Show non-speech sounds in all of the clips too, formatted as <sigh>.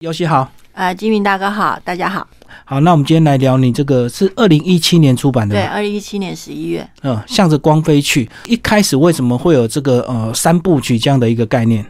尤其好，呃，金明大哥好，大家好。好，那我们今天来聊你这个是二零一七年出版的，对，二零一七年十一月。嗯，向着光飞去。一开始为什么会有这个呃三部曲这样的一个概念？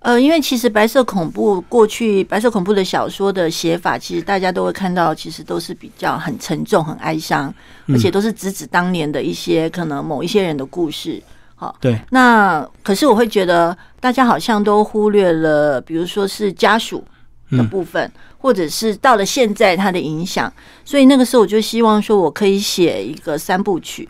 呃，因为其实白色恐怖过去白色恐怖的小说的写法，其实大家都会看到，其实都是比较很沉重、很哀伤，而且都是直指当年的一些可能某一些人的故事。好，对。那可是我会觉得，大家好像都忽略了，比如说是家属。的部分，或者是到了现在它的影响，所以那个时候我就希望说，我可以写一个三部曲。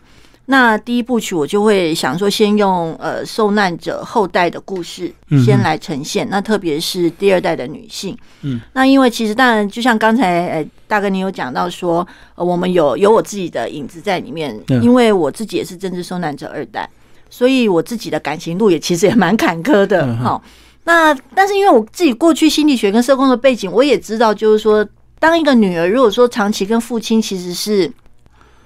那第一部曲我就会想说，先用呃受难者后代的故事先来呈现。那特别是第二代的女性，嗯，那因为其实当然就像刚才呃大哥你有讲到说，呃我们有有我自己的影子在里面，因为我自己也是政治受难者二代，所以我自己的感情路也其实也蛮坎坷的，哈。那但是因为我自己过去心理学跟社工的背景，我也知道，就是说，当一个女儿如果说长期跟父亲其实是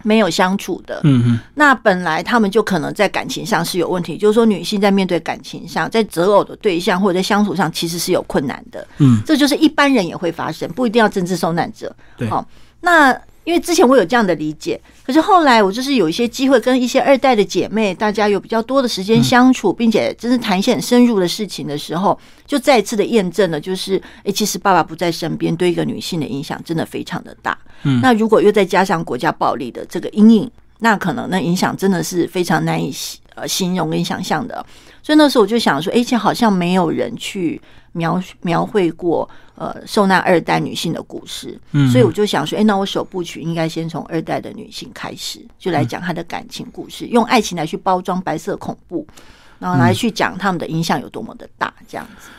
没有相处的，嗯嗯，那本来他们就可能在感情上是有问题，就是说女性在面对感情上，在择偶的对象或者在相处上其实是有困难的，嗯，这就是一般人也会发生，不一定要政治受难者，对，好，那。因为之前我有这样的理解，可是后来我就是有一些机会跟一些二代的姐妹，大家有比较多的时间相处，并且真是谈一些很深入的事情的时候，就再一次的验证了，就是哎，其实爸爸不在身边，对一个女性的影响真的非常的大。嗯，那如果又再加上国家暴力的这个阴影，那可能那影响真的是非常难以呃形容跟想象的。所以那时候我就想说，而且好像没有人去。描描绘过呃受难二代女性的故事，嗯，所以我就想说，哎，那我首部曲应该先从二代的女性开始，就来讲她的感情故事，用爱情来去包装白色恐怖，然后来去讲他们的影响有多么的大，这样子。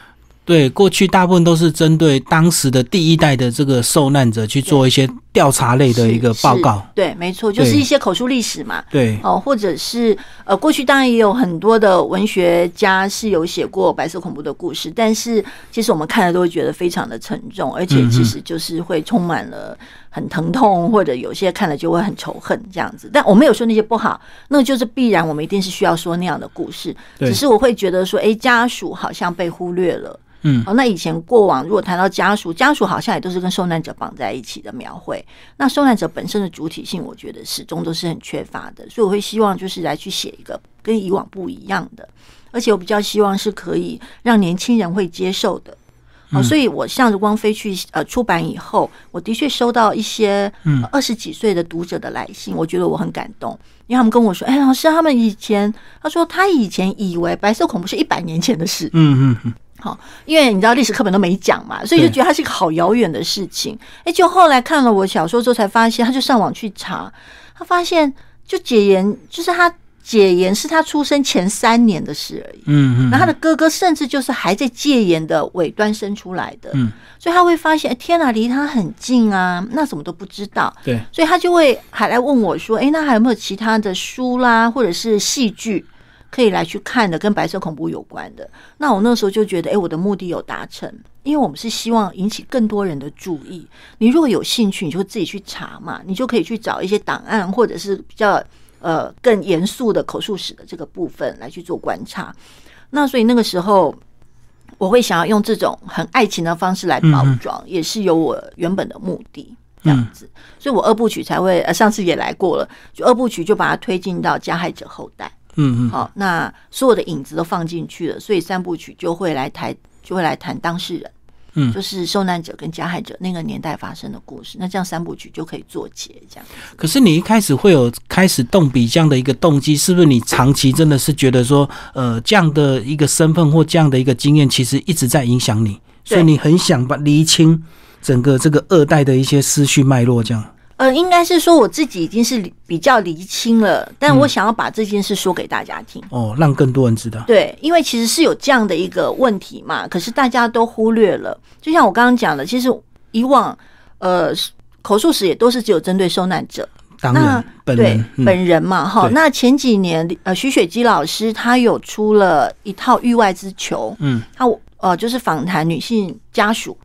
对，过去大部分都是针对当时的第一代的这个受难者去做一些调查类的一个报告。对，没错，就是一些口述历史嘛。对，哦，或者是呃，过去当然也有很多的文学家是有写过白色恐怖的故事，但是其实我们看了都会觉得非常的沉重，而且其实就是会充满了很疼痛，或者有些看了就会很仇恨这样子。但我没有说那些不好，那就是必然，我们一定是需要说那样的故事。只是我会觉得说，哎，家属好像被忽略了。嗯，哦，那以前过往如果谈到家属，家属好像也都是跟受难者绑在一起的描绘。那受难者本身的主体性，我觉得始终都是很缺乏的。所以我会希望就是来去写一个跟以往不一样的，而且我比较希望是可以让年轻人会接受的。哦，所以我向着光飞去呃出版以后，我的确收到一些二十几岁的读者的来信，我觉得我很感动，因为他们跟我说，哎，老师，他们以前他说他以前以为白色恐怖是一百年前的事。嗯嗯嗯。好，因为你知道历史课本都没讲嘛，所以就觉得它是一个好遥远的事情。哎，就后来看了我小说之后，才发现，他就上网去查，他发现就解严，就是他解严是他出生前三年的事而已。嗯嗯，然后他的哥哥甚至就是还在戒严的尾端生出来的。嗯，所以他会发现，哎，天哪，离他很近啊，那什么都不知道。对，所以他就会还来问我说，哎，那还有没有其他的书啦，或者是戏剧？可以来去看的，跟白色恐怖有关的。那我那时候就觉得，哎，我的目的有达成，因为我们是希望引起更多人的注意。你如果有兴趣，你就自己去查嘛，你就可以去找一些档案，或者是比较呃更严肃的口述史的这个部分来去做观察。那所以那个时候，我会想要用这种很爱情的方式来包装，也是有我原本的目的这样子。所以我二部曲才会，呃，上次也来过了，就二部曲就把它推进到加害者后代。嗯嗯，好，那所有的影子都放进去了，所以三部曲就会来谈，就会来谈当事人，嗯，就是受难者跟加害者那个年代发生的故事。那这样三部曲就可以做结，这样。可是你一开始会有开始动笔这样的一个动机，是不是你长期真的是觉得说，呃，这样的一个身份或这样的一个经验，其实一直在影响你，所以你很想把厘清整个这个二代的一些思绪脉络，这样。呃，应该是说我自己已经是比较厘清了，但我想要把这件事说给大家听哦，让更多人知道。对，因为其实是有这样的一个问题嘛，可是大家都忽略了。就像我刚刚讲的，其实以往呃口述史也都是只有针对受难者，当然本人本人嘛哈。那前几年呃徐雪姬老师她有出了一套《域外之囚》，嗯，她呃就是访谈女性家属。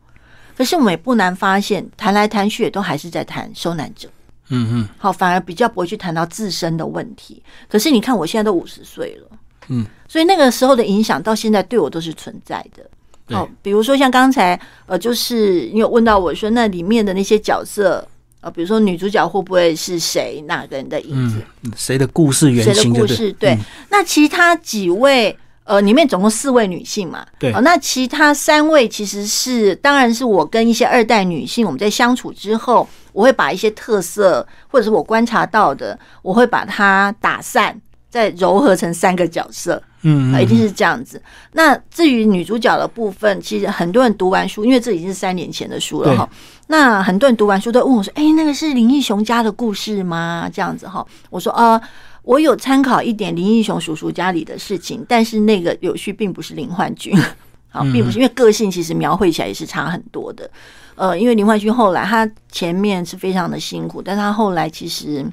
可是我们也不难发现，谈来谈去也都还是在谈受难者，嗯嗯，好，反而比较不会去谈到自身的问题。可是你看，我现在都五十岁了，嗯，所以那个时候的影响到现在对我都是存在的。哦，比如说像刚才呃，就是你有问到我说，那里面的那些角色。呃，比如说女主角会不会是谁哪个人的影子？谁的故事原型？谁的故事？对。那其他几位，呃，里面总共四位女性嘛。对。那其他三位其实是，当然是我跟一些二代女性，我们在相处之后，我会把一些特色，或者是我观察到的，我会把它打散，再糅合成三个角色。嗯，一定是这样子。那至于女主角的部分，其实很多人读完书，因为这已经是三年前的书了哈。那很多人读完书都问我说：“哎，那个是林义雄家的故事吗？”这样子哈，我说：“呃，我有参考一点林义雄叔叔家里的事情，但是那个柳絮并不是林焕君，<laughs> 好，并不是因为个性其实描绘起来也是差很多的。呃，因为林焕君后来他前面是非常的辛苦，但他后来其实。”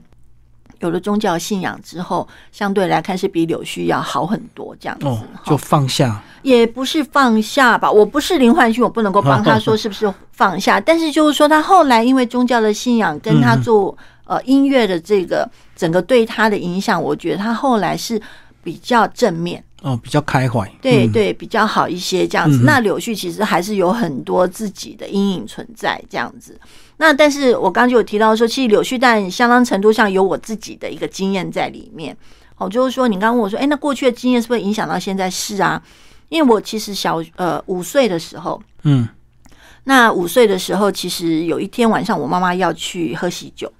有了宗教信仰之后，相对来看是比柳絮要好很多，这样子就放下，也不是放下吧。我不是林焕君，我不能够帮他 <laughs> 说是不是放下。但是就是说，他后来因为宗教的信仰跟他做呃音乐的这个整个对他的影响，我觉得他后来是比较正面。哦，比较开怀，对对，比较好一些这样子。那柳絮其实还是有很多自己的阴影存在这样子。那但是我刚刚就有提到说，其实柳絮但相当程度上有我自己的一个经验在里面。哦，就是说你刚刚问我说，哎，那过去的经验是不是影响到现在？是啊，因为我其实小呃五岁的时候，嗯，那五岁的时候，其实有一天晚上，我妈妈要去喝喜酒，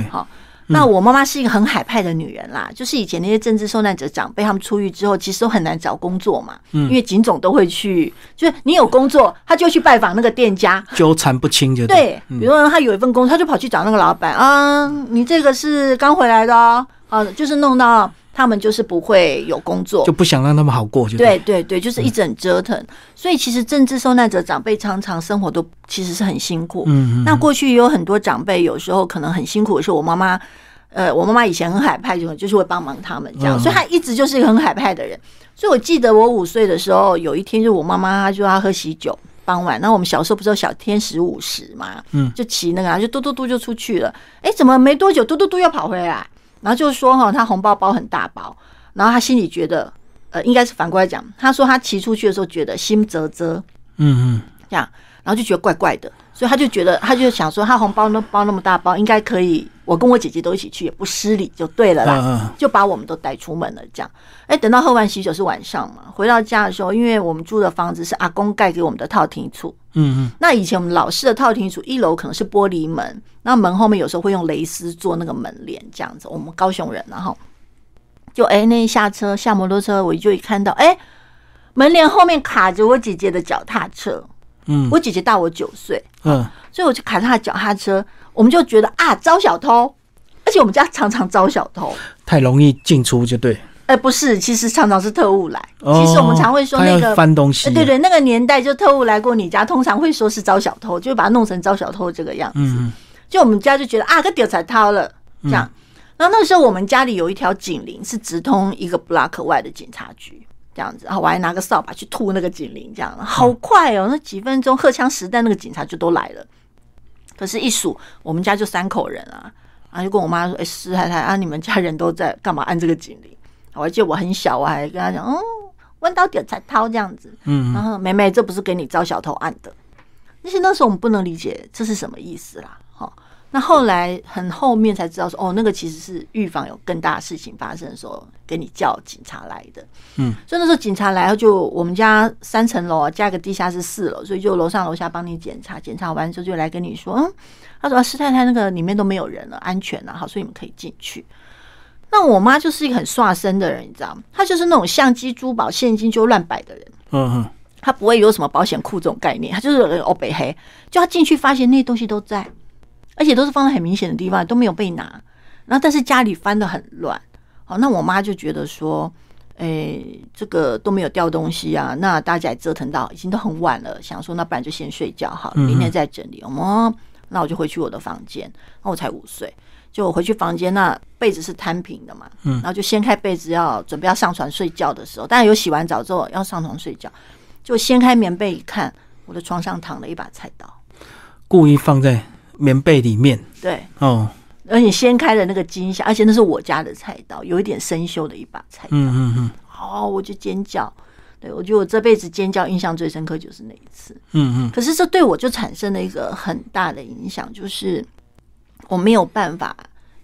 对，好。那我妈妈是一个很海派的女人啦，就是以前那些政治受难者长辈，他们出狱之后，其实都很难找工作嘛，因为警总都会去，就是你有工作，他就去拜访那个店家，纠缠不清就对。比如说他有一份工作，他就跑去找那个老板啊，你这个是刚回来的哦，啊，就是弄到。他们就是不会有工作，就不想让他们好过，就对对对，就是一整折腾。所以其实政治受难者长辈常常生活都其实是很辛苦。嗯嗯。那过去也有很多长辈有时候可能很辛苦的时候，我妈妈，呃，我妈妈以前很海派，就就是会帮忙他们这样，所以她一直就是一个很海派的人。所以我记得我五岁的时候，有一天就我妈妈她就要喝喜酒，傍晚，那我们小时候不是有小天使五十嘛，嗯，就骑那个，就嘟嘟嘟就出去了。哎，怎么没多久嘟嘟嘟又跑回来？然后就是说哈，他红包包很大包，然后他心里觉得，呃，应该是反过来讲，他说他骑出去的时候觉得心啧啧，嗯嗯，这样，然后就觉得怪怪的，所以他就觉得，他就想说，他红包那包那么大包，应该可以，我跟我姐姐都一起去，也不失礼，就对了啦，就把我们都带出门了，这样。哎，等到喝完喜酒是晚上嘛，回到家的时候，因为我们住的房子是阿公盖给我们的套厅处。嗯嗯，那以前我们老式的套厅组一楼可能是玻璃门，那门后面有时候会用蕾丝做那个门帘，这样子。我们高雄人，然后就哎，那一下车下摩托车，我就一看到哎，门帘后面卡着我姐姐的脚踏车。嗯，我姐姐大我九岁，嗯，所以我就卡她脚踏车，我们就觉得啊，招小偷，而且我们家常常招小偷，太容易进出就对。哎，不是，其实常常是特务来。其实我们常会说那个翻东西，对对，那个年代就特务来过你家，通常会说是招小偷，就把它弄成招小偷这个样子。嗯就我们家就觉得啊，个屌才掏了这样。然后那时候我们家里有一条警铃，是直通一个 block 外的警察局这样子。然后我还拿个扫把去吐那个警铃，这样好快哦，那几分钟荷枪实弹，那个警察就都来了。可是，一数我们家就三口人啊，然后就跟我妈说：“哎，师太太啊，你们家人都在干嘛？按这个警铃？”我还记得我很小，我还跟他讲，哦，弯刀点才掏这样子，嗯，然后妹妹，这不是给你招小偷案的。但是那时候我们不能理解这是什么意思啦，哈。那后来很后面才知道说，哦，那个其实是预防有更大的事情发生的时候，给你叫警察来的。嗯，所以那时候警察来后，就我们家三层楼啊，加个地下室四楼，所以就楼上楼下帮你检查，检查完之后就来跟你说，嗯，他说师太太那个里面都没有人了，安全了，好，所以你们可以进去。那我妈就是一个很刷身的人，你知道吗？她就是那种相机、珠宝、现金就乱摆的人。嗯哼，她不会有什么保险库这种概念，她就是哦北黑，就她进去发现那些东西都在，而且都是放在很明显的地方，都没有被拿。然后但是家里翻的很乱，好，那我妈就觉得说，哎，这个都没有掉东西啊，那大家也折腾到已经都很晚了，想说那不然就先睡觉好了，明天再整理。哦，那我就回去我的房间，那我才五岁。就我回去房间，那被子是摊平的嘛，嗯，然后就掀开被子，要准备要上床睡觉的时候，当然有洗完澡之后要上床睡觉，就掀开棉被一看，我的床上躺了一把菜刀，故意放在棉被里面，对，哦，而且掀开了那个惊吓，而且那是我家的菜刀，有一点生锈的一把菜刀，嗯嗯嗯，哦，我就尖叫，对我觉得我这辈子尖叫印象最深刻就是那一次。嗯嗯，可是这对我就产生了一个很大的影响，就是我没有办法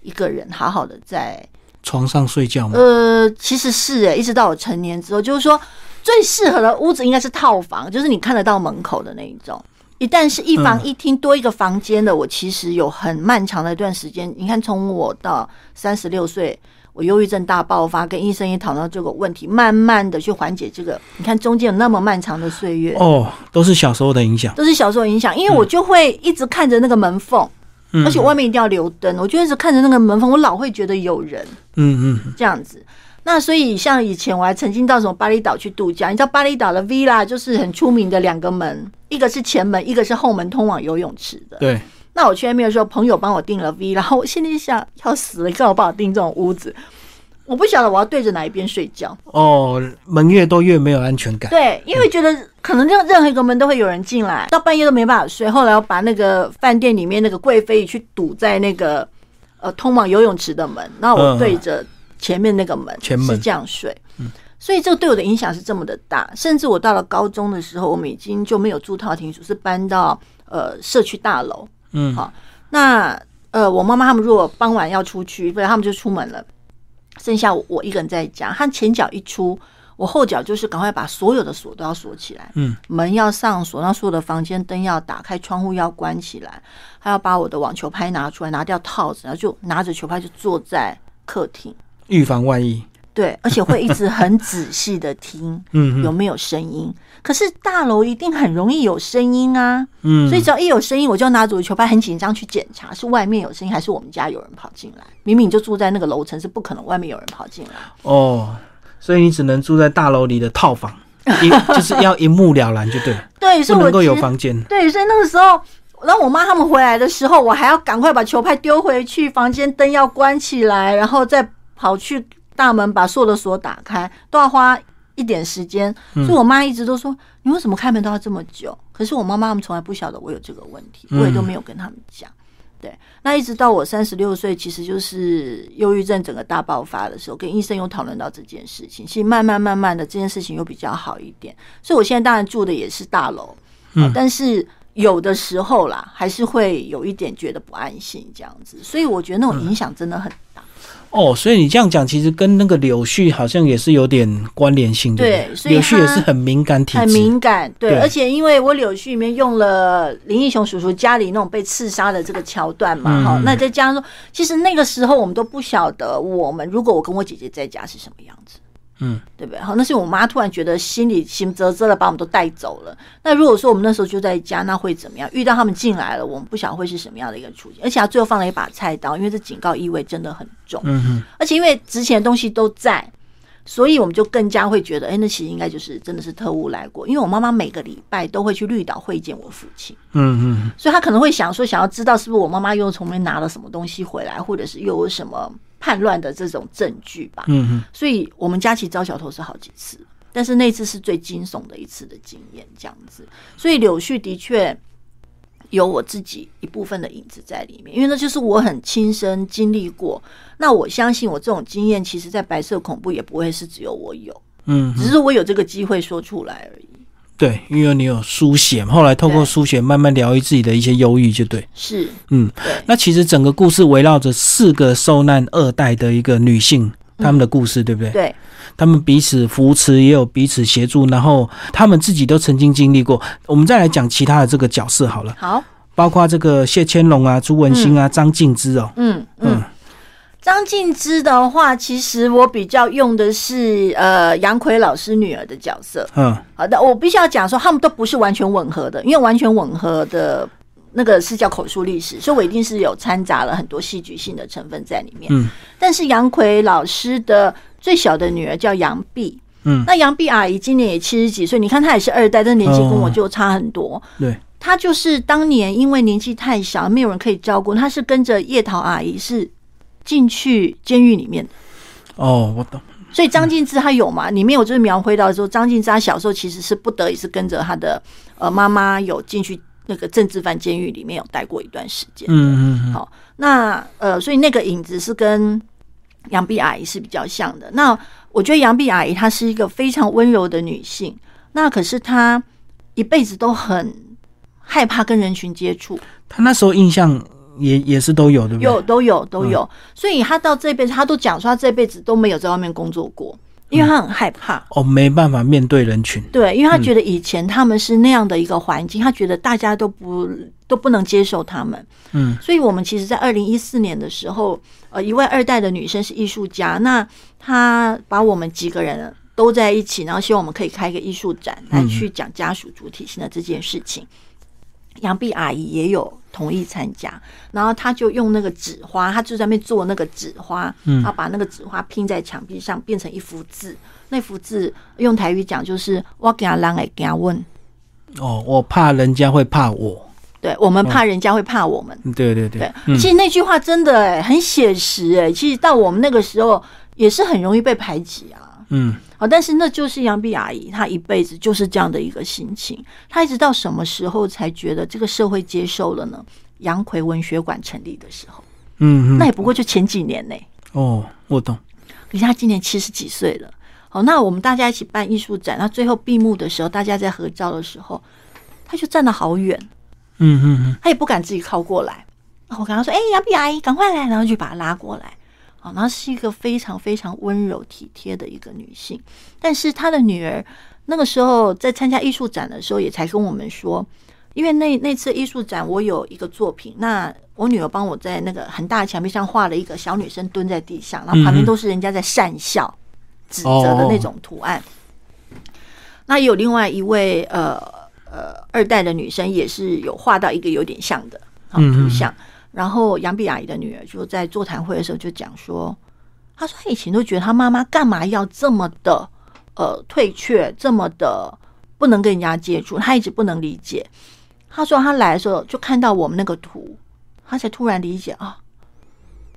一个人好好的在床上睡觉吗？呃，其实是诶，一直到我成年之后，就是说最适合的屋子应该是套房，就是你看得到门口的那一种。一旦是一房一厅多一个房间的，我其实有很漫长的一段时间。你看，从我到三十六岁，我忧郁症大爆发，跟医生也讨论这个问题，慢慢的去缓解这个。你看中间有那么漫长的岁月，哦，都是小时候的影响。都是小时候影响，因为我就会一直看着那个门缝，嗯而且外面一定要留灯，我就一直看着那个门缝，我老会觉得有人嗯嗯，这样子。那所以像以前我还曾经到什么巴厘岛去度假，你知道巴厘岛的 villa 就是很出名的两个门，一个是前门，一个是后门通往游泳池的。对，那我去那边的时候，朋友帮我订了 V，然后我心里想要死了，你干嘛帮我订这种屋子？我不晓得我要对着哪一边睡觉。哦，门越多越没有安全感。对，因为觉得可能任任何一个门都会有人进来，到半夜都没办法睡。后来我把那个饭店里面那个贵妃椅去堵在那个呃通往游泳池的门，然后我对着前面那个门，前门是这样睡。嗯所以这个对我的影响是这么的大，甚至我到了高中的时候，我们已经就没有住套厅，是搬到呃社区大楼。嗯，好，那呃，我妈妈他们如果傍晚要出去，不然他们就出门了，剩下我我一个人在家。他前脚一出，我后脚就是赶快把所有的锁都要锁起来，嗯，门要上锁，那所有的房间灯要打开，窗户要关起来，还要把我的网球拍拿出来，拿掉套子，然后就拿着球拍就坐在客厅。预防万一。对，而且会一直很仔细的听 <laughs> 嗯有没有声音。可是大楼一定很容易有声音啊，嗯，所以只要一有声音，我就拿着球拍，很紧张去检查是外面有声音还是我们家有人跑进来。明明你就住在那个楼层，是不可能外面有人跑进来。哦，所以你只能住在大楼里的套房，<laughs> 一就是要一目了然，就对了，对，所以我能够有房间。对，所以那个时候，然后我妈他们回来的时候，我还要赶快把球拍丢回去，房间灯要关起来，然后再跑去大门把所有的锁打开，都要花一点时间。所以我妈一直都说：“你为什么开门都要这么久？”可是我妈妈他们从来不晓得我有这个问题，我也都没有跟他们讲。对，那一直到我三十六岁，其实就是忧郁症整个大爆发的时候，跟医生有讨论到这件事情。其实慢慢慢慢的，这件事情又比较好一点。所以我现在当然住的也是大楼，嗯但是有的时候啦，还是会有一点觉得不安心这样子。所以我觉得那种影响真的很大。哦，所以你这样讲，其实跟那个柳絮好像也是有点关联性，的对？所以柳絮也是很敏感体质，很敏感，对，对。而且因为我柳絮里面用了林义雄叔叔家里那种被刺杀的这个桥段嘛，哈、嗯。那再加上说，其实那个时候我们都不晓得，我们如果我跟我姐姐在家是什么样子，嗯，对不对？好，那是我妈突然觉得心里心啧啧的把我们都带走了。那如果说我们那时候就在家，那会怎么样？遇到他们进来了，我们不晓得会是什么样的一个处境，而且他最后放了一把菜刀，因为这警告意味真的很重。嗯哼，而且因为值钱的东西都在，所以我们就更加会觉得，哎、那其实应该就是真的是特务来过。因为我妈妈每个礼拜都会去绿岛会见我父亲，嗯嗯，所以他可能会想说，想要知道是不是我妈妈又从那边拿了什么东西回来，或者是又有什么叛乱的这种证据吧。嗯哼，所以我们家其实遭小偷是好几次，但是那次是最惊悚的一次的经验，这样子。所以柳絮的确有我自己一部分的影子在里面，因为那就是我很亲身经历过。那我相信我这种经验，其实在白色恐怖也不会是只有我有，嗯只是我有这个机会说出来而已。对，因为你有书写，后来透过书写慢慢疗愈自己的一些忧郁，就对，是，嗯，对，那其实整个故事围绕着四个受难二代的一个女性。他们的故事对不对？对，他们彼此扶持，也有彼此协助，然后他们自己都曾经经历过。我们再来讲其他的这个角色好了，好，包括这个谢千龙啊、朱文兴啊、张静之哦，嗯嗯嗯。张静之的话，其实我比较用的是呃杨奎老师女儿的角色。嗯好的，我必须要讲说，他们都不是完全吻合的，因为完全吻合的那个是叫口述历史，所以我一定是有掺杂了很多戏剧性的成分在里面。嗯但是杨奎老师的最小的女儿叫杨碧，嗯，那杨碧阿姨今年也七十几岁，你看她也是二代，但年纪跟我哦就差很多。对，她就是当年因为年纪太小，没有人可以照顾，她是跟着叶桃阿姨是进去监狱里面。哦，我懂，所以张静之他有嘛？里面我就是描绘到说，张静之他小时候其实是不得已是跟着他的呃妈妈有进去那个政治犯监狱里面有待过一段时间。嗯嗯嗯，好，那呃，所以那个影子是跟杨碧阿姨是比较像的。那我觉得杨碧阿姨她是一个非常温柔的女性，那可是她一辈子都很害怕跟人群接触。她那时候印象也也是都有，对不对？有都有都有，所以他到这辈子，他都讲说他这辈子都没有在外面工作过。因为他很害怕哦，没办法面对人群。对，因为他觉得以前他们是那样的一个环境，他觉得大家都不都不能接受他们。嗯，所以我们其实，在二零一四年的时候，呃，一位二代的女生是艺术家，那她把我们几个人都在一起，然后希望我们可以开一个艺术展来去讲家属主体性的这件事情。杨碧阿姨也有同意参加，然后他就用那个纸花，他就在那边做那个纸花，嗯，她把那个纸花拼在墙壁上，变成一幅字。那幅字用台语讲就是“我给他让给他问”。哦，我怕人家会怕我，对我们怕人家会怕我们。对对对，其实那句话真的哎很写实哎，其实到我们那个时候也是很容易被排挤啊。嗯。好，但是那就是杨碧阿姨，她一辈子就是这样的一个心情。她一直到什么时候才觉得这个社会接受了呢？杨奎文学馆成立的时候，嗯，那也不过就前几年呢。哦，我懂。可是他今年七十几岁了。好，那我们大家一起办艺术展，那最后闭幕的时候，大家在合照的时候，他就站得好远，嗯嗯嗯，他也不敢自己靠过来。我跟他说：“哎，杨碧阿姨，赶快来！”然后就把他拉过来。啊，那是一个非常非常温柔体贴的一个女性，但是她的女儿那个时候在参加艺术展的时候，也才跟我们说，因为那那次艺术展我有一个作品，那我女儿帮我在那个很大的墙壁上画了一个小女生蹲在地上，然后旁边都是人家在讪笑、指责的那种图案。那有另外一位呃呃二代的女生也是有画到一个有点像的啊图像。然后杨碧阿姨的女儿就在座谈会的时候就讲说，她说她以前都觉得她妈妈干嘛要这么的呃退却，这么的不能跟人家接触，她一直不能理解。她说她来的时候就看到我们那个图，她才突然理解啊，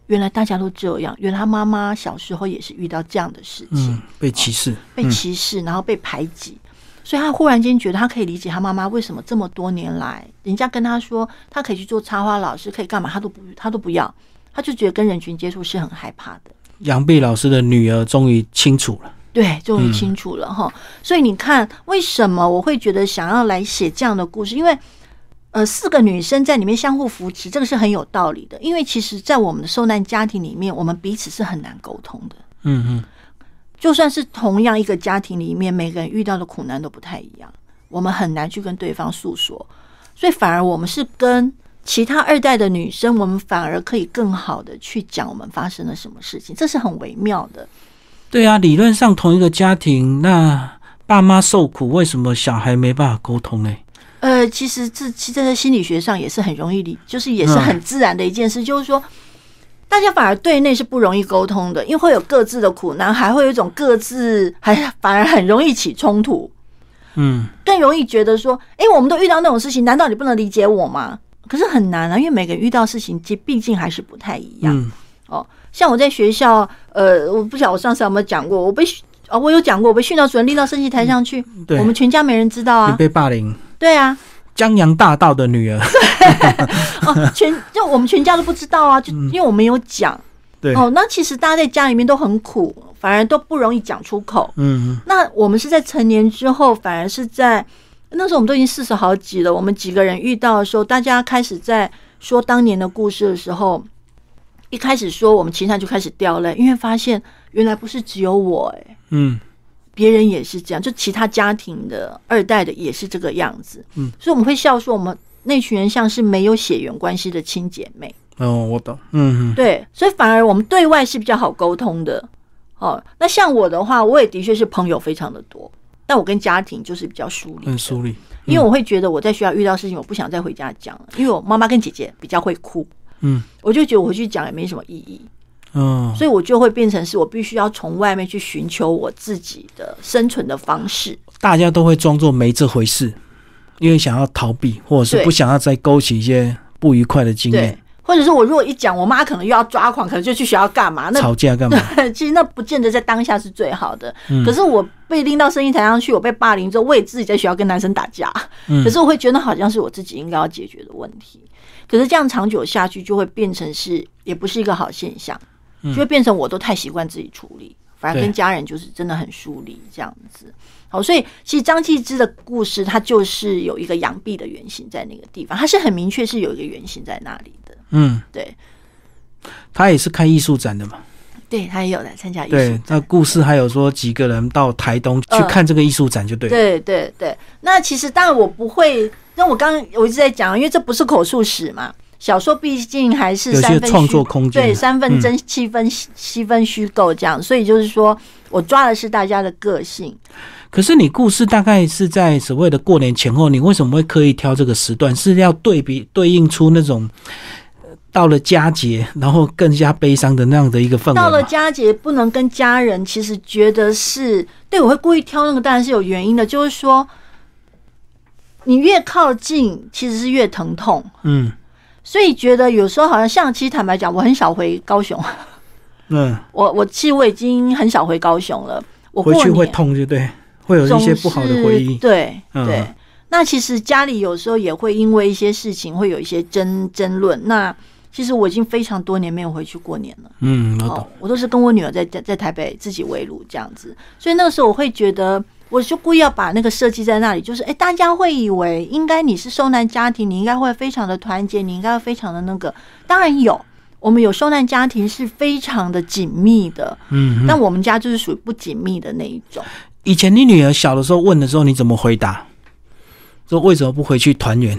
原来大家都这样，原来她妈妈小时候也是遇到这样的事情，被歧视，被歧视，然后被排挤。所以他忽然间觉得，他可以理解他妈妈为什么这么多年来，人家跟他说他可以去做插花老师，可以干嘛，他都不，他都不要，他就觉得跟人群接触是很害怕的。杨碧老师的女儿终于清楚了，对，终于清楚了哈。所以你看，为什么我会觉得想要来写这样的故事？因为，呃，四个女生在里面相互扶持，这个是很有道理的。因为其实，在我们的受难家庭里面，我们彼此是很难沟通的。嗯嗯。就算是同样一个家庭里面，每个人遇到的苦难都不太一样，我们很难去跟对方诉说，所以反而我们是跟其他二代的女生，我们反而可以更好的去讲我们发生了什么事情，这是很微妙的。对啊，理论上同一个家庭，那爸妈受苦，为什么小孩没办法沟通呢？呃，其实这其实在心理学上也是很容易理，就是也是很自然的一件事，就是说。大家反而对内是不容易沟通的，因为会有各自的苦难，还会有一种各自还反而很容易起冲突。嗯，更容易觉得说，哎，我们都遇到那种事情，难道你不能理解我吗？可是很难啊，因为每个人遇到事情，其毕竟还是不太一样。哦，像我在学校，呃，我不晓得我上次有没有讲过，我被哦，我有讲过，我被训导主任拎到升旗台上去，我们全家没人知道啊，被霸凌。对啊。江洋大盗的女儿，<laughs> 哦，全就我们全家都不知道啊，就因为我没有讲。对哦，那其实大家在家里面都很苦，反而都不容易讲出口。嗯，那我们是在成年之后，反而是在那时候我们都已经四十好几了，我们几个人遇到的时候，大家开始在说当年的故事的时候，一开始说我们其他就开始掉泪，因为发现原来不是只有我，哎，嗯。别人也是这样，就其他家庭的二代的也是这个样子，嗯，所以我们会笑说，我们那群人像是没有血缘关系的亲姐妹。哦，我懂，嗯，对，所以反而我们对外是比较好沟通的。哦，那像我的话，我也的确是朋友非常的多，但我跟家庭就是比较疏离，很疏离，因为我会觉得我在学校遇到事情，我不想再回家讲了，因为我妈妈跟姐姐比较会哭，嗯，我就觉得我回去讲也没什么意义。嗯，所以我就会变成是我必须要从外面去寻求我自己的生存的方式。大家都会装作没这回事，因为想要逃避，或者是不想要再勾起一些不愉快的经验。或者是我如果一讲，我妈可能又要抓狂，可能就去学校干嘛？那吵架干嘛？<laughs> 其实那不见得在当下是最好的。可是我被拎到声音台上去，我被霸凌之后，我也自己在学校跟男生打架。可是我会觉得好像是我自己应该要解决的问题。可是这样长久下去，就会变成是也不是一个好现象。就会变成我都太习惯自己处理，反而跟家人就是真的很疏离这样子。好，所以其实张继之的故事，它就是有一个杨碧的原型在那个地方，它是很明确是有一个原型在那里的。嗯，对，他也是看艺术展的嘛。对他也有来参加艺术对展，那故事还有说几个人到台东去嗯看这个艺术展，就对了。对对对，那其实当然我不会，那我刚刚我一直在讲，因为这不是口述史嘛，小说毕竟还是三分虚创作空间对，三分嗯真，七分七分虚构这样，所以就是说我抓的是大家的个性。可是你故事大概是在所谓的过年前后，你为什么会刻意挑这个时段？是要对比对应出那种呃到了佳节，然后更加悲伤的那样的一个氛围？到了佳节不能跟家人，其实觉得是对我会故意挑那个，当然是有原因的，就是说你越靠近，其实是越疼痛。嗯所以觉得有时候好像像，其实坦白讲，我很少回高雄，嗯，<laughs> 我我其实我已经很少回高雄了。我回去会痛，就对，会有一些不好的回忆。对嗯对。那其实家里有时候也会因为一些事情会有一些争争论。那其实我已经非常多年没有回去过年了。嗯，我哦懂。，我都是跟我女儿在在在台北自己围炉这样子，所以那个时候我会觉得，我就故意要把那个设计在那里，就是哎、诶大家会以为应该你是受难家庭，你应该会非常的团结，你应该会非常的那个，当然有，我们有受难家庭是非常的紧密的，嗯，但我们家就是属于不紧密的那一种。以前你女儿小的时候问的时候，你怎么回答？说为什么不回去团圆？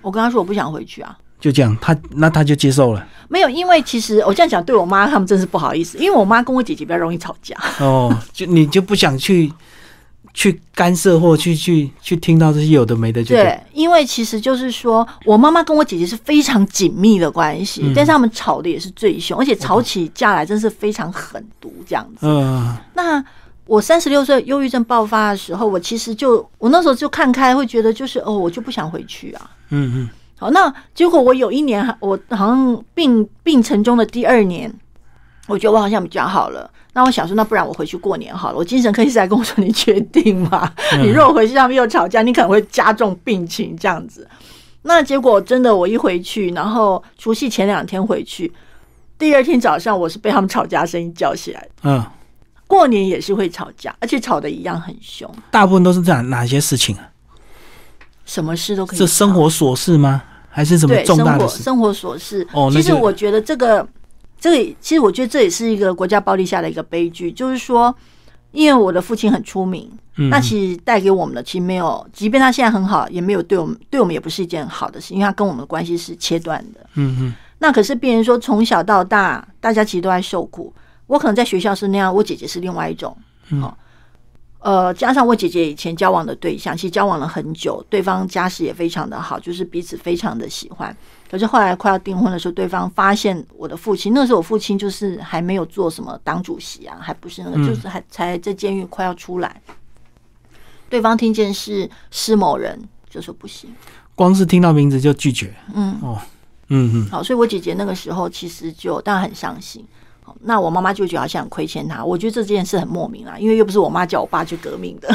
我跟她说我不想回去啊。就这样，他那他就接受了。没有，因为其实我这样讲对我妈他们真是不好意思，因为我妈跟我姐姐比较容易吵架。哦，就你就不想去去干涉或去去去听到这些有的没的，就对。对，因为其实就是说我妈妈跟我姐姐是非常紧密的关系，嗯但是他们吵的也是最凶，而且吵起架来真是非常狠毒这样子。嗯那我三十六岁忧郁症爆发的时候，我其实就我那时候就看开，会觉得就是哦，我就不想回去啊。嗯嗯好，那结果我有一年，我好像病病程中的第二年，我觉得我好像比较好了。那我想说，那不然我回去过年好了。我精神科医生还跟我说：“你确定吗？你如果回去他们又吵架，你可能会加重病情这样子。”那结果真的，我一回去，然后除夕前两天回去，第二天早上我是被他们吵架声音叫起来的。嗯，过年也是会吵架，而且吵的一样很凶，大部分都是这样，哪些事情啊？什么事都可以吵。是生活琐事吗？还是什么对重大的事？生活生活琐事。其实我觉得这个这个，其实我觉得这也是一个国家暴力下的一个悲剧，就是说，因为我的父亲很出名，嗯那其实带给我们的其实没有，即便他现在很好，也没有对我们对我们也不是一件好的事，因为他跟我们的关系是切断的。嗯嗯那可是别人说从小到大，大家其实都在受苦。我可能在学校是那样，我姐姐是另外一种。嗯哦，呃，加上我姐姐以前交往的对象，其实交往了很久，对方家世也非常的好，就是彼此非常的喜欢。可是后来快要订婚的时候，对方发现我的父亲，那时候我父亲就是还没有做什么党主席啊，还不是那个，嗯就是还才在监狱快要出来。对方听见是施某人，就说不行。光是听到名字就拒绝。嗯，哦，嗯嗯，好，所以我姐姐那个时候其实就当然很伤心。好，那我妈妈就觉得好像很亏欠她。我觉得这件事很莫名啊，因为又不是我妈叫我爸去革命的。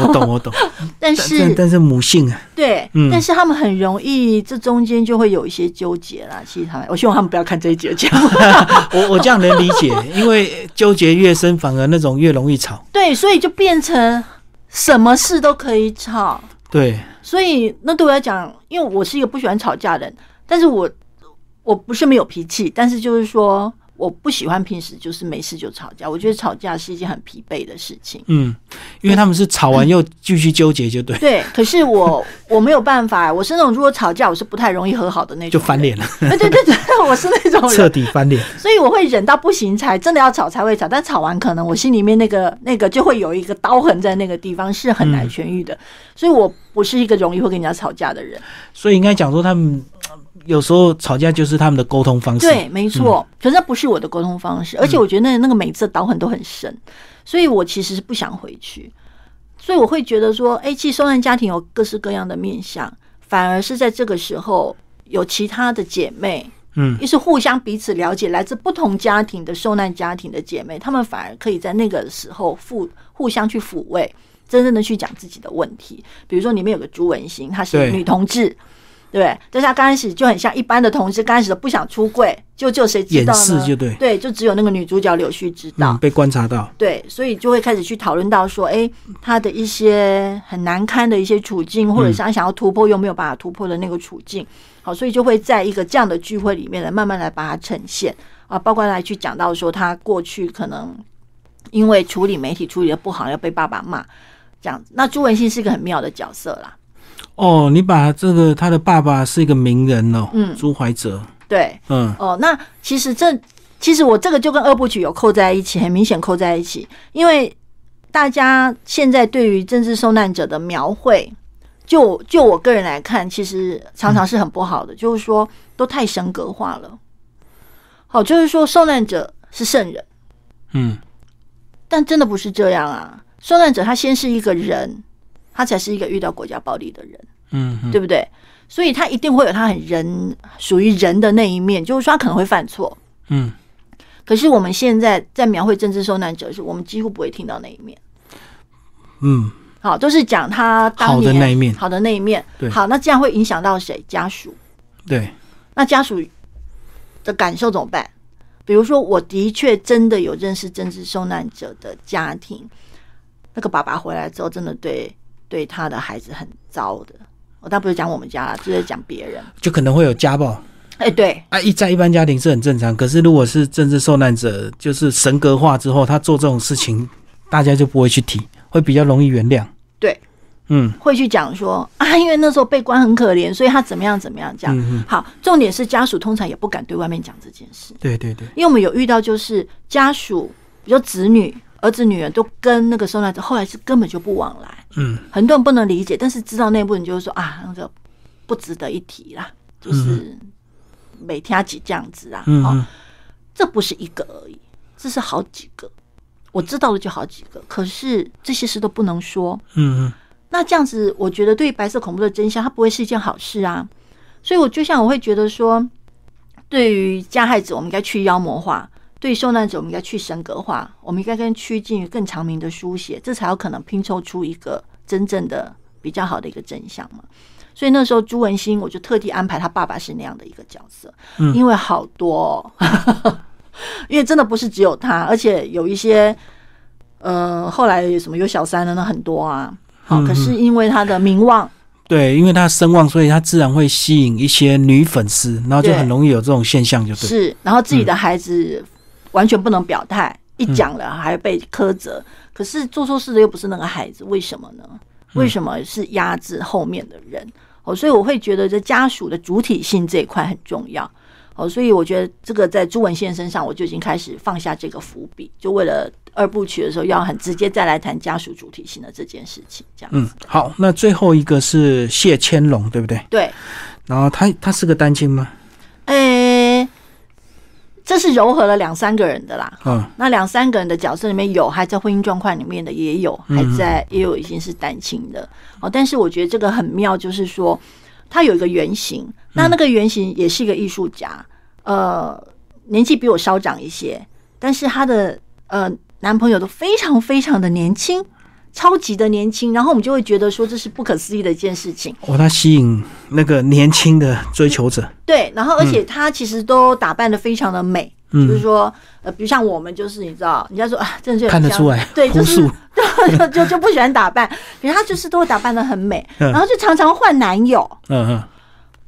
我懂我懂。但 <laughs> 但是但是母性啊，对，嗯但是他们很容易这中间就会有一些纠结啦。其实他们，我希望他们不要看这一节节目。<laughs> 我我这样能理解，因为纠结越深，反而那种越容易吵。<laughs> 对，所以就变成什么事都可以吵。对，所以那对我来讲，因为我是一个不喜欢吵架的人，但是我我不是没有脾气，但是就是说我不喜欢平时就是没事就吵架。我觉得吵架是一件很疲惫的事情。嗯，因为他们是吵完又继续纠结，就对，对，可是我我没有办法，我是那种如果吵架我是不太容易和好的那种，就翻。脸了，对对对对，我是那种彻，底翻脸。所以我会忍到不行才真的要吵才会吵，但吵完可能我心里面那个那个就会有一个刀痕在那个地方，是很难痊愈的。所以我不是一个容易会跟人家吵架的人。所以应该讲说，他们呃有时候吵架就是他们的沟通方式。对，没错。可是那不是我的沟通方式，而且我觉得那那个每次的刀痕都很深，所以我其实是不想回去。所以我会觉得说，哎、其实受难家庭有各式各样的面相，反而是在这个时候有其他的姐妹，嗯也是互相彼此了解，来自不同家庭的受难家庭的姐妹，她们反而可以在那个时候互互相去抚慰，真正的去讲自己的问题。比如说里面有个朱文心，她是女同志，对，就是他刚开始就很像一般的同事，刚开始都不想出柜，就就谁知掩道呢？饰就对，对，就只有那个女主角柳絮知道。嗯，被观察到，对，所以就会开始去讨论到说，哎，他的一些很难堪的一些处境，或者是他想要突破又没有办法突破的那个处境，好，所以就会在一个这样的聚会里面来慢慢来把它呈现啊，包括来去讲到说他过去可能因为处理媒体处理的不好要被爸爸骂这样子。那朱文信是一个很妙的角色啦，哦，你把这个他的爸爸是一个名人哦，嗯。朱怀哲，对，嗯。哦，那其实这其实我这个就跟二部曲有扣在一起，很明显扣在一起，因为大家现在对于政治受难者的描绘，就就我个人来看，其实常常是很不好的，就是说都太神格化了。好，就是说受难者是圣人，嗯。但真的不是这样啊！受难者他先是一个人，他才是一个遇到国家暴力的人。嗯嗯对不对？所以他一定会有他很人属于人的那一面，就是说他可能会犯错。嗯，可是我们现在在描绘政治受难者时，我们几乎不会听到那一面。嗯，好，都是讲他当好的年那一面好的那一面。对好，那这样会影响到谁？家属。对，那家属的感受怎么办？比如说，我的确真的有认识政治受难者的家庭，那个爸爸回来之后，真的对对他的孩子很糟的。我倒不是讲我们家啦，就是讲别人。就可能会有家暴哎、对，啊，一在一般家庭是很正常，可是如果是政治受难者，就是神格化之后，他做这种事情，大家就不会去提，会比较容易原谅。对，嗯会去讲说啊，因为那时候被关很可怜，所以他怎么样怎么样这样。好，重点是家属通常也不敢对外面讲这件事，对对对，因为我们有遇到就是家属，比如子女、儿子、女儿都跟那个受难者后来是根本就不往来，嗯。很多人不能理解，但是知道内部人就是说啊，那个不值得一提啦，就是每天几这样子啊，哦，这不是一个而已，这是好几个，我知道的就好几个，可是这些事都不能说，嗯嗯。那这样子，我觉得对于白色恐怖的真相，它不会是一件好事啊。所以，我就像我会觉得说，对于加害者，我们应该去妖魔化；对于受难者，我们应该去神格化。我们应该更趋近于更长明的书写，这才有可能拼凑出一个真正的比较好的一个真相嘛。所以那时候朱文新，我就特地安排他爸爸是那样的一个角色，嗯因为好多、哦，因为真的不是只有他，而且有一些，呃，后来什么有小三的那很多啊。好，嗯可是因为他的名望，对，因为他声望，所以他自然会吸引一些女粉丝，然后就很容易有这种现象，就是。是，然后自己的孩子完全不能表态，一讲了还被苛责。可是做错事的又不是那个孩子，为什么呢？为什么是压制后面的人？哦，所以我会觉得这家属的主体性这一块很重要。哦，所以我觉得这个在朱文宪身上，我就已经开始放下这个伏笔，就为了二部曲的时候要很直接再来谈家属主体性的这件事情，这样嗯，好，那最后一个是谢千龙，对不对？对。然后他他是个单亲吗？诶、这是融合了两三个人的啦。嗯那两三个人的角色里面有还在婚姻状况里面的，也有还在，也有已经是单亲的哦。但是我觉得这个很妙，就是说他有一个原型，那那个原型也是一个艺术家，呃，年纪比我稍长一些，但是他的呃男朋友都非常非常的年轻。超级的年轻，然后我们就会觉得说这是不可思议的一件事情。哦，他吸引那个年轻的追求者。对，然后而且他其实都打扮的非常的美，嗯。就是说，呃，比如像我们就是你知道，人家说啊，真的就很像看得出来对，就朴是素。<laughs> 就就就不喜欢打扮，可是他就是都会打扮的很美，嗯。然后就常常换男友，嗯嗯。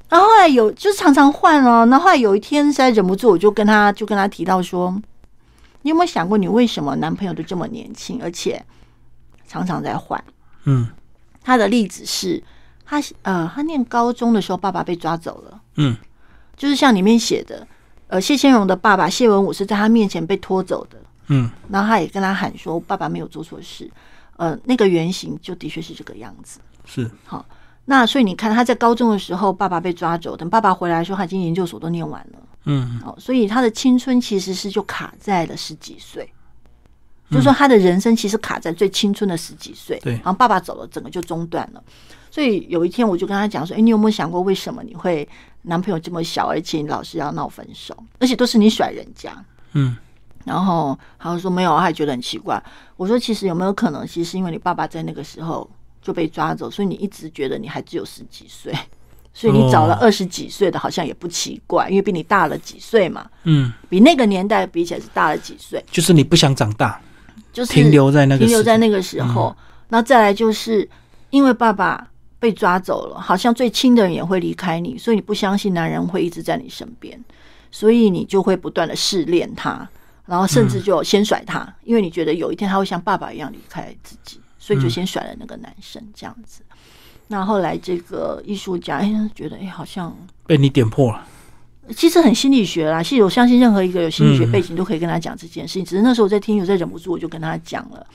然后后来有就是常常换哦，然后后来有一天实在忍不住，我就跟他就跟他提到说，你有没有想过你为什么男朋友都这么年轻，而且常常在换？嗯他的例子是，他呃，他念高中的时候，爸爸被抓走了。嗯就是像里面写的，呃，谢先荣的爸爸谢文武是在他面前被拖走的，嗯然后他也跟他喊说爸爸没有做错事，呃，那个原型就的确是这个样子。是好那所以你看他在高中的时候，爸爸被抓走，等爸爸回来的时候，他已经研究所都念完了，嗯哦，所以他的青春其实是就卡在了十几岁。就是说，他的人生其实卡在最青春的十几岁，对。然后爸爸走了，整个就中断了。所以有一天，我就跟他讲说：“哎，你有没有想过，为什么你会男朋友这么小，而且你老是要闹分手，而且都是你甩人家。嗯？”然后他就说：“没有。”他还觉得很奇怪。我说：“其实有没有可能，其实是因为你爸爸在那个时候就被抓走，所以你一直觉得你还只有十几岁，<laughs> 所以你找了哦。二十几岁的，好像也不奇怪，因为比你大了几岁嘛，嗯，比那个年代比起来是大了几岁，就是你不想长大，就是停留在那个停留在那个时候。那再来就是因为爸爸被抓走了，好像最亲的人也会离开你，所以你不相信男人会一直在你身边，所以你就会不断的试炼他，然后甚至就先甩他，因为你觉得有一天他会像爸爸一样离开自己，所以就先甩了那个男生这样子。那后来这个艺术家哎，觉得哎，好像被你点破了。其实很心理学啦，其实我相信任何一个有心理学嗯背景都可以跟他讲这件事情。只是那时候我在听，有在忍不住我就跟他讲了。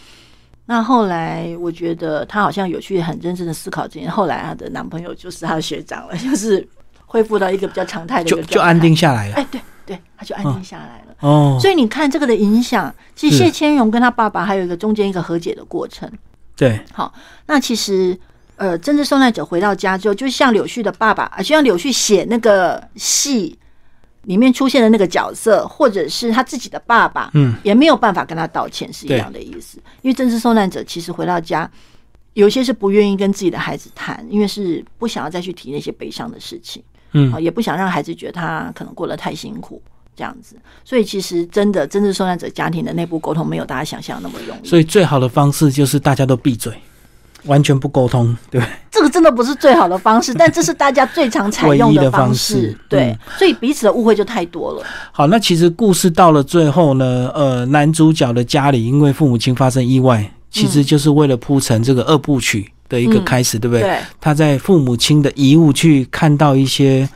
那后来我觉得他好像有去很认真的思考这件。后来她的男朋友就是她的学长了，就是恢复到一个比较常态的一就个状态就安定。下来了。哎，对对，他就安定下来了。哦，所以你看这个的影响，其实谢千荣跟他爸爸还有一个中间一个和解的过程。对，好，那其实呃，政治受难者回到家之后，就像柳絮的爸爸，啊，就像柳絮写那个戏里面出现的那个角色，或者是他自己的爸爸，嗯，也没有办法跟他道歉，是一样的意思。因为政治受难者其实回到家，有些是不愿意跟自己的孩子谈，因为是不想要再去提那些悲伤的事情，嗯啊，也不想让孩子觉得他可能过得太辛苦。这样子，所以其实真的，政治受难者家庭的内部沟通没有大家想象的那么容易。所以最好的方式就是大家都闭嘴，完全不沟通，对？这个真的不是最好的方式，<laughs> 但这是大家最常采用的方方式对嗯，所以彼此的误会就太多了。好，那其实故事到了最后呢，呃，男主角的家里因为父母亲发生意外，其实就是为了铺成这个二部曲的一个嗯开始，对不对？对，他在父母亲的遗物去看到一些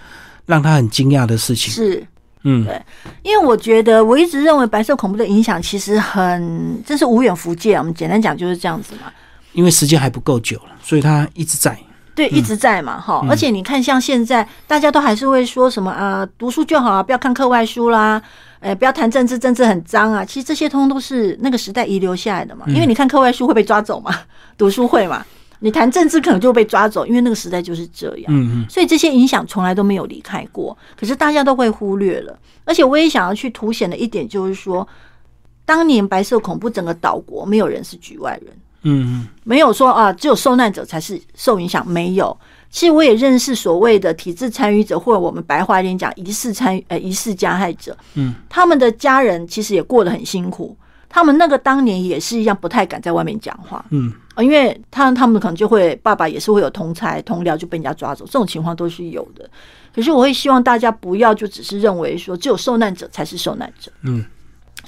让他很惊讶的事情。是嗯对因为我觉得我一直认为白色恐怖的影响其实很，这是无远弗届。我们简单讲就是这样子嘛。因为时间还不够久了，所以他一直在。对，一直在嘛，哈、嗯而且你看，像现在大家都还是会说什么啊，读书就好啊，不要看课外书啦，呃，不要谈政治，政治很脏啊。其实这些通通都是那个时代遗留下来的嘛。因为你看课外书会被抓走嘛，<laughs> 读书会嘛，你谈政治可能就被抓走，因为那个时代就是这样。嗯嗯，所以这些影响从来都没有离开过，可是大家都会忽略了。而且我也想要去凸显的一点就是说，当年白色恐怖整个岛国没有人是局外人。嗯没有说啊，只有受难者才是受影响，没有。其实我也认识所谓的体制参与者，或者我们白话一点讲，疑似参与呃疑似加害者。嗯，他们的家人其实也过得很辛苦，他们那个当年也是一样，不太敢在外面讲话。嗯啊，因为他他们可能就会爸爸也是会有同才同僚就被人家抓走，这种情况都是有的。可是我会希望大家不要就只是认为说只有受难者才是受难者。嗯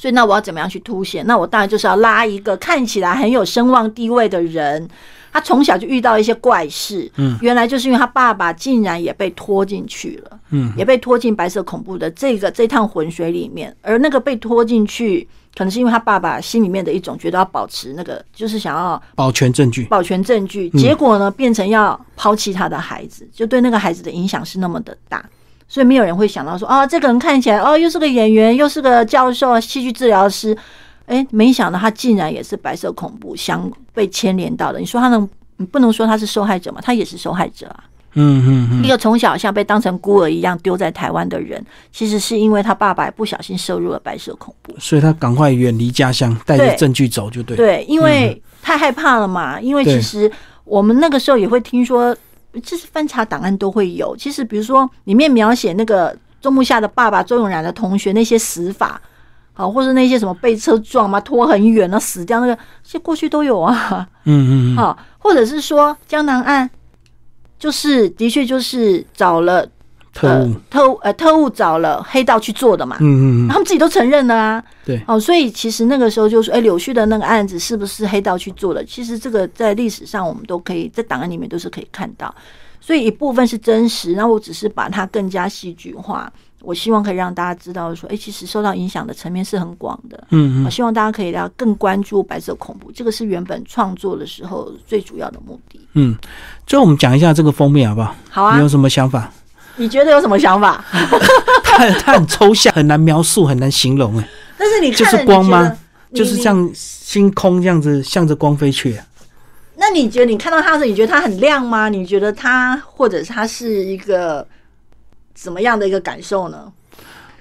所以那我要怎么样去凸显？那我当然就是要拉一个看起来很有声望地位的人，他从小就遇到一些怪事，嗯，原来就是因为他爸爸竟然也被拖进去了，嗯。也被拖进白色恐怖的这个这趟浑水里面，而那个被拖进去，可能是因为他爸爸心里面的一种觉得要保持那个，就是想要保全证据。保全证据，嗯。结果呢变成要抛弃他的孩子，就对那个孩子的影响是那么的大，所以没有人会想到说，啊，这个人看起来哦又是个演员，又是个教授、戏剧治疗师，哎，没想到他竟然也是白色恐怖相被牵连到的。你说他能，你不能说他是受害者吗？他也是受害者啊。嗯嗯嗯，一个从小像被当成孤儿一样丢在台湾的人，其实是因为他爸爸不小心摄入了白色恐怖。所以他赶快远离家乡，带着证据走就对。对，因为太害怕了嘛。因为其实我们那个时候也会听说，就是翻查档案都会有。其实比如说里面描写那个周木夏的爸爸周永然的同学那些死法，好，或者那些什么被车撞嘛，拖很远了死掉那个，这些过去都有啊。嗯嗯嗯，好，或者是说江南案，就是的确就是找了特务。呃、特务呃特务找了黑道去做的嘛。嗯嗯嗯，他们自己都承认了啊。对哦，所以其实那个时候就说，哎，柳絮的那个案子是不是黑道去做的？其实这个在历史上我们都可以在档案里面都是可以看到。所以一部分是真实，然后我只是把它更加戏剧化。我希望可以让大家知道说，哎，其实受到影响的层面是很广的。嗯嗯，我希望大家可以要更关注白色恐怖，这个是原本创作的时候最主要的目的。嗯，最后我们讲一下这个封面好不好？好啊你有，什么想法？你觉得有什么想法？<laughs> 它它很抽象，很难描述，很难形容哎，但是你看就是光吗？就是像星空这样子，向着光飞去、啊。那你觉得你看到它的时候，你觉得它很亮吗？你觉得它或者是它是一个怎么样的一个感受呢？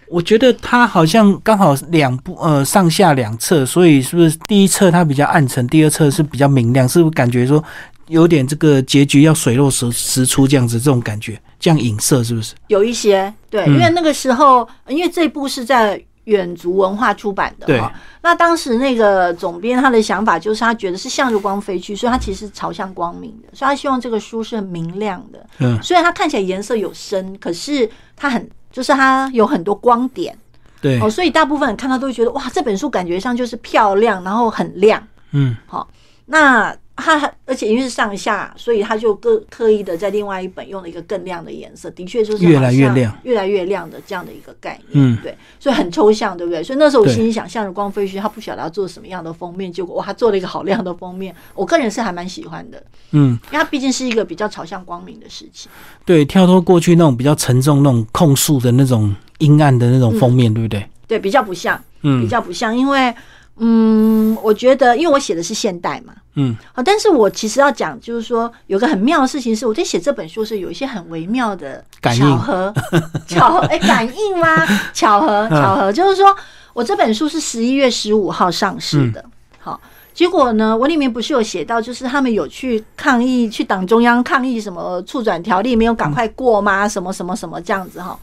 我觉得它好像刚好两部呃上下两侧，所以是不是第一侧它比较暗沉，第二侧是比较明亮？是不是感觉说有点这个结局要水落石石出这样子，这种感觉，这样影射是不是？有一些对，因为那个时候，因为这部是在远足文化出版的哈。那当时那个总编他的想法就是，他觉得是向着光飞去，所以他其实朝向光明的，所以他希望这个书是很明亮的。嗯，虽然它看起来颜色有深，可是它很就是它有很多光点。对哦，所以大部分人看到都会觉得哇，这本书感觉上就是漂亮，然后很亮。嗯，好，那。他而且因为是上下，所以他就更刻意的在另外一本用了一个更亮的颜色，的确就是越来越亮、越来越亮的这样的一个概念。嗯，对，所以很抽象，对不对？所以那时候我心里想，向日光飞絮，他不晓得要做什么样的封面，结果哇，他做了一个好亮的封面。我个人是还蛮喜欢的，嗯，因为它毕竟是一个比较朝向光明的事情。对，跳脱过去那种比较沉重、那种控诉的那种阴暗的那种封面，对不对？对，比较不像，嗯，比较不像，因为。嗯，我觉得，因为我写的是现代嘛，嗯，好，但是我其实要讲，就是说有个很妙的事情是，我在写这本书是有一些很微妙的巧合，<laughs> 巧合，哎，感应吗？<laughs> 巧合，巧合，就是说我这本书是十一月十五号上市的，好，结果呢，我里面不是有写到，就是他们有去抗议，去党中央抗议什么促转条例没有赶快过吗？什么什么什么这样子哈？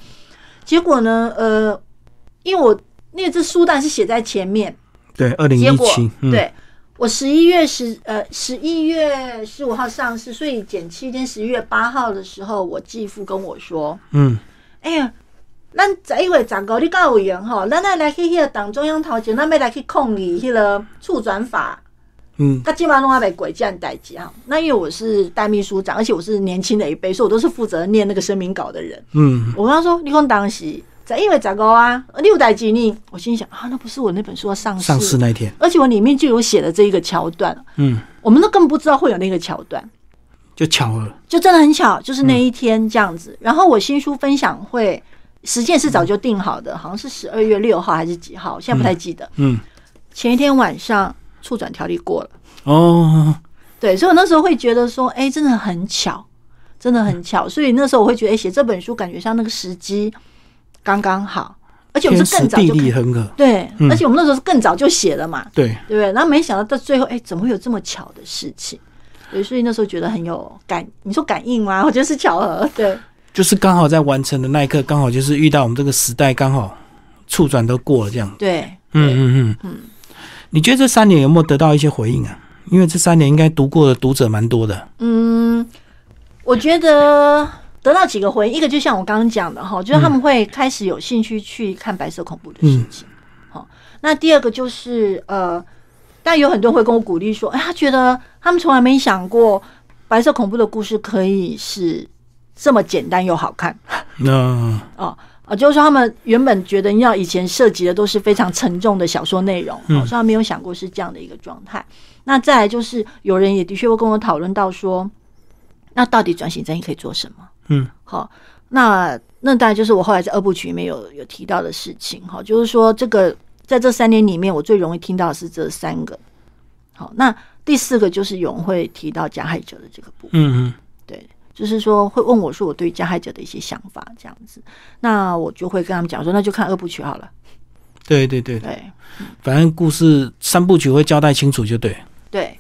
结果呢，呃，因为我那这书单是写在前面。对，二零一七，对我十一月十呃十一月十五号上市，所以减七天，十一月八号的时候，我继父跟我说，嗯，哎呀，咱十一月十五你告委员哈，咱来来去迄个党中央头前，咱要来去控议迄个促转法，嗯，他基本上拢还没鬼这样代志哈。那因为我是代秘书长，而且我是年轻的一辈，所以我都是负责念那个声明稿的人，嗯，我跟他说，你讲当时。在因为咋个啊？六代吉尼，我心想啊，那不是我那本书要上市上市那天，而且我里面就有写的这一个桥段。嗯，我们都根本不知道会有那个桥段，就巧了，就真的很巧，就是那一天这样子。然后我新书分享会时间是早就定好的，好像是十二月六号还是几号，现在不太记得。嗯，前一天晚上促转条例过了。哦，对，所以我那时候会觉得说，哎，真的很巧，真的很巧。所以那时候我会觉得，哎，写这本书感觉像那个时机。刚刚好，而且我们是更早就对，而且我们那时候是更早就写了嘛，对对不对？然后没想到到最后，哎，怎么会有这么巧的事情？对，所以那时候觉得很有感，你说感应吗？<laughs> 我觉得是巧合，对，就是刚好在完成的那一刻，刚好就是遇到我们这个时代，刚好触转都过了这样。对，嗯嗯嗯嗯，你觉得这三年有没有得到一些回应啊？因为这三年应该读过的读者蛮多的。嗯，我觉得。得到几个回应，一个就像我刚刚讲的哈，就是他们会开始有兴趣去看白色恐怖的事情。好，那第二个就是呃，但有很多人会跟我鼓励说，哎，他觉得他们从来没想过白色恐怖的故事可以是这么简单又好看。那 <laughs> 哦啊，就是说他们原本觉得要以前涉及的都是非常沉重的小说内容，好像没有想过是这样的一个状态。那再来就是有人也的确会跟我讨论到说，那到底转型正义可以做什么？嗯，好，那那当然就是我后来在二部曲里面有有提到的事情，哈，就是说这个在这三年里面，我最容易听到的是这三个。好，那第四个就是有人会提到加害者的这个部分，嗯嗯，对，就是说会问我说我对加害者的一些想法这样子，那我就会跟他们讲说，那就看二部曲好了。对对对对，反正故事三部曲会交代清楚就对。对。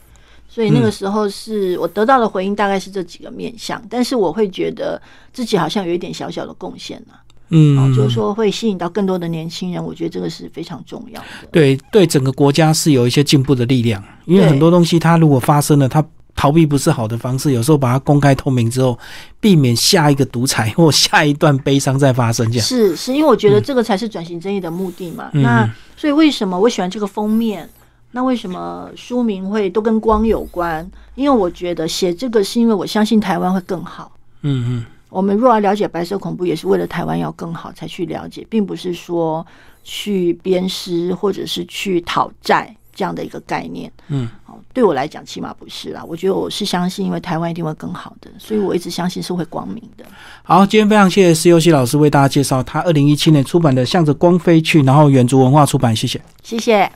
所以那个时候是我得到的回应，大概是这几个面向，但是我会觉得自己好像有一点小小的贡献呢。嗯，就是说会吸引到更多的年轻人，我觉得这个是非常重要的。对，对整个国家是有一些进步的力量，因为很多东西它如果发生了，它逃避不是好的方式，有时候把它公开透明之后，避免下一个独裁或下一段悲伤再发生。这样是是因为我觉得这个才是转型正义的目的嘛。那所以为什么我喜欢这个封面？那为什么书名会都跟光有关？因为我觉得写这个是因为我相信台湾会更好。嗯嗯，我们若要了解白色恐怖，也是为了台湾要更好才去了解，并不是说去鞭尸或者是去讨债这样的一个概念。嗯，对我来讲，起码不是啦。我觉得我是相信，因为台湾一定会更好的，所以我一直相信是会光明的。好，今天非常谢谢施优西老师为大家介绍他二零一七年出版的《向着光飞去》，然后远足文化出版，谢谢，谢谢。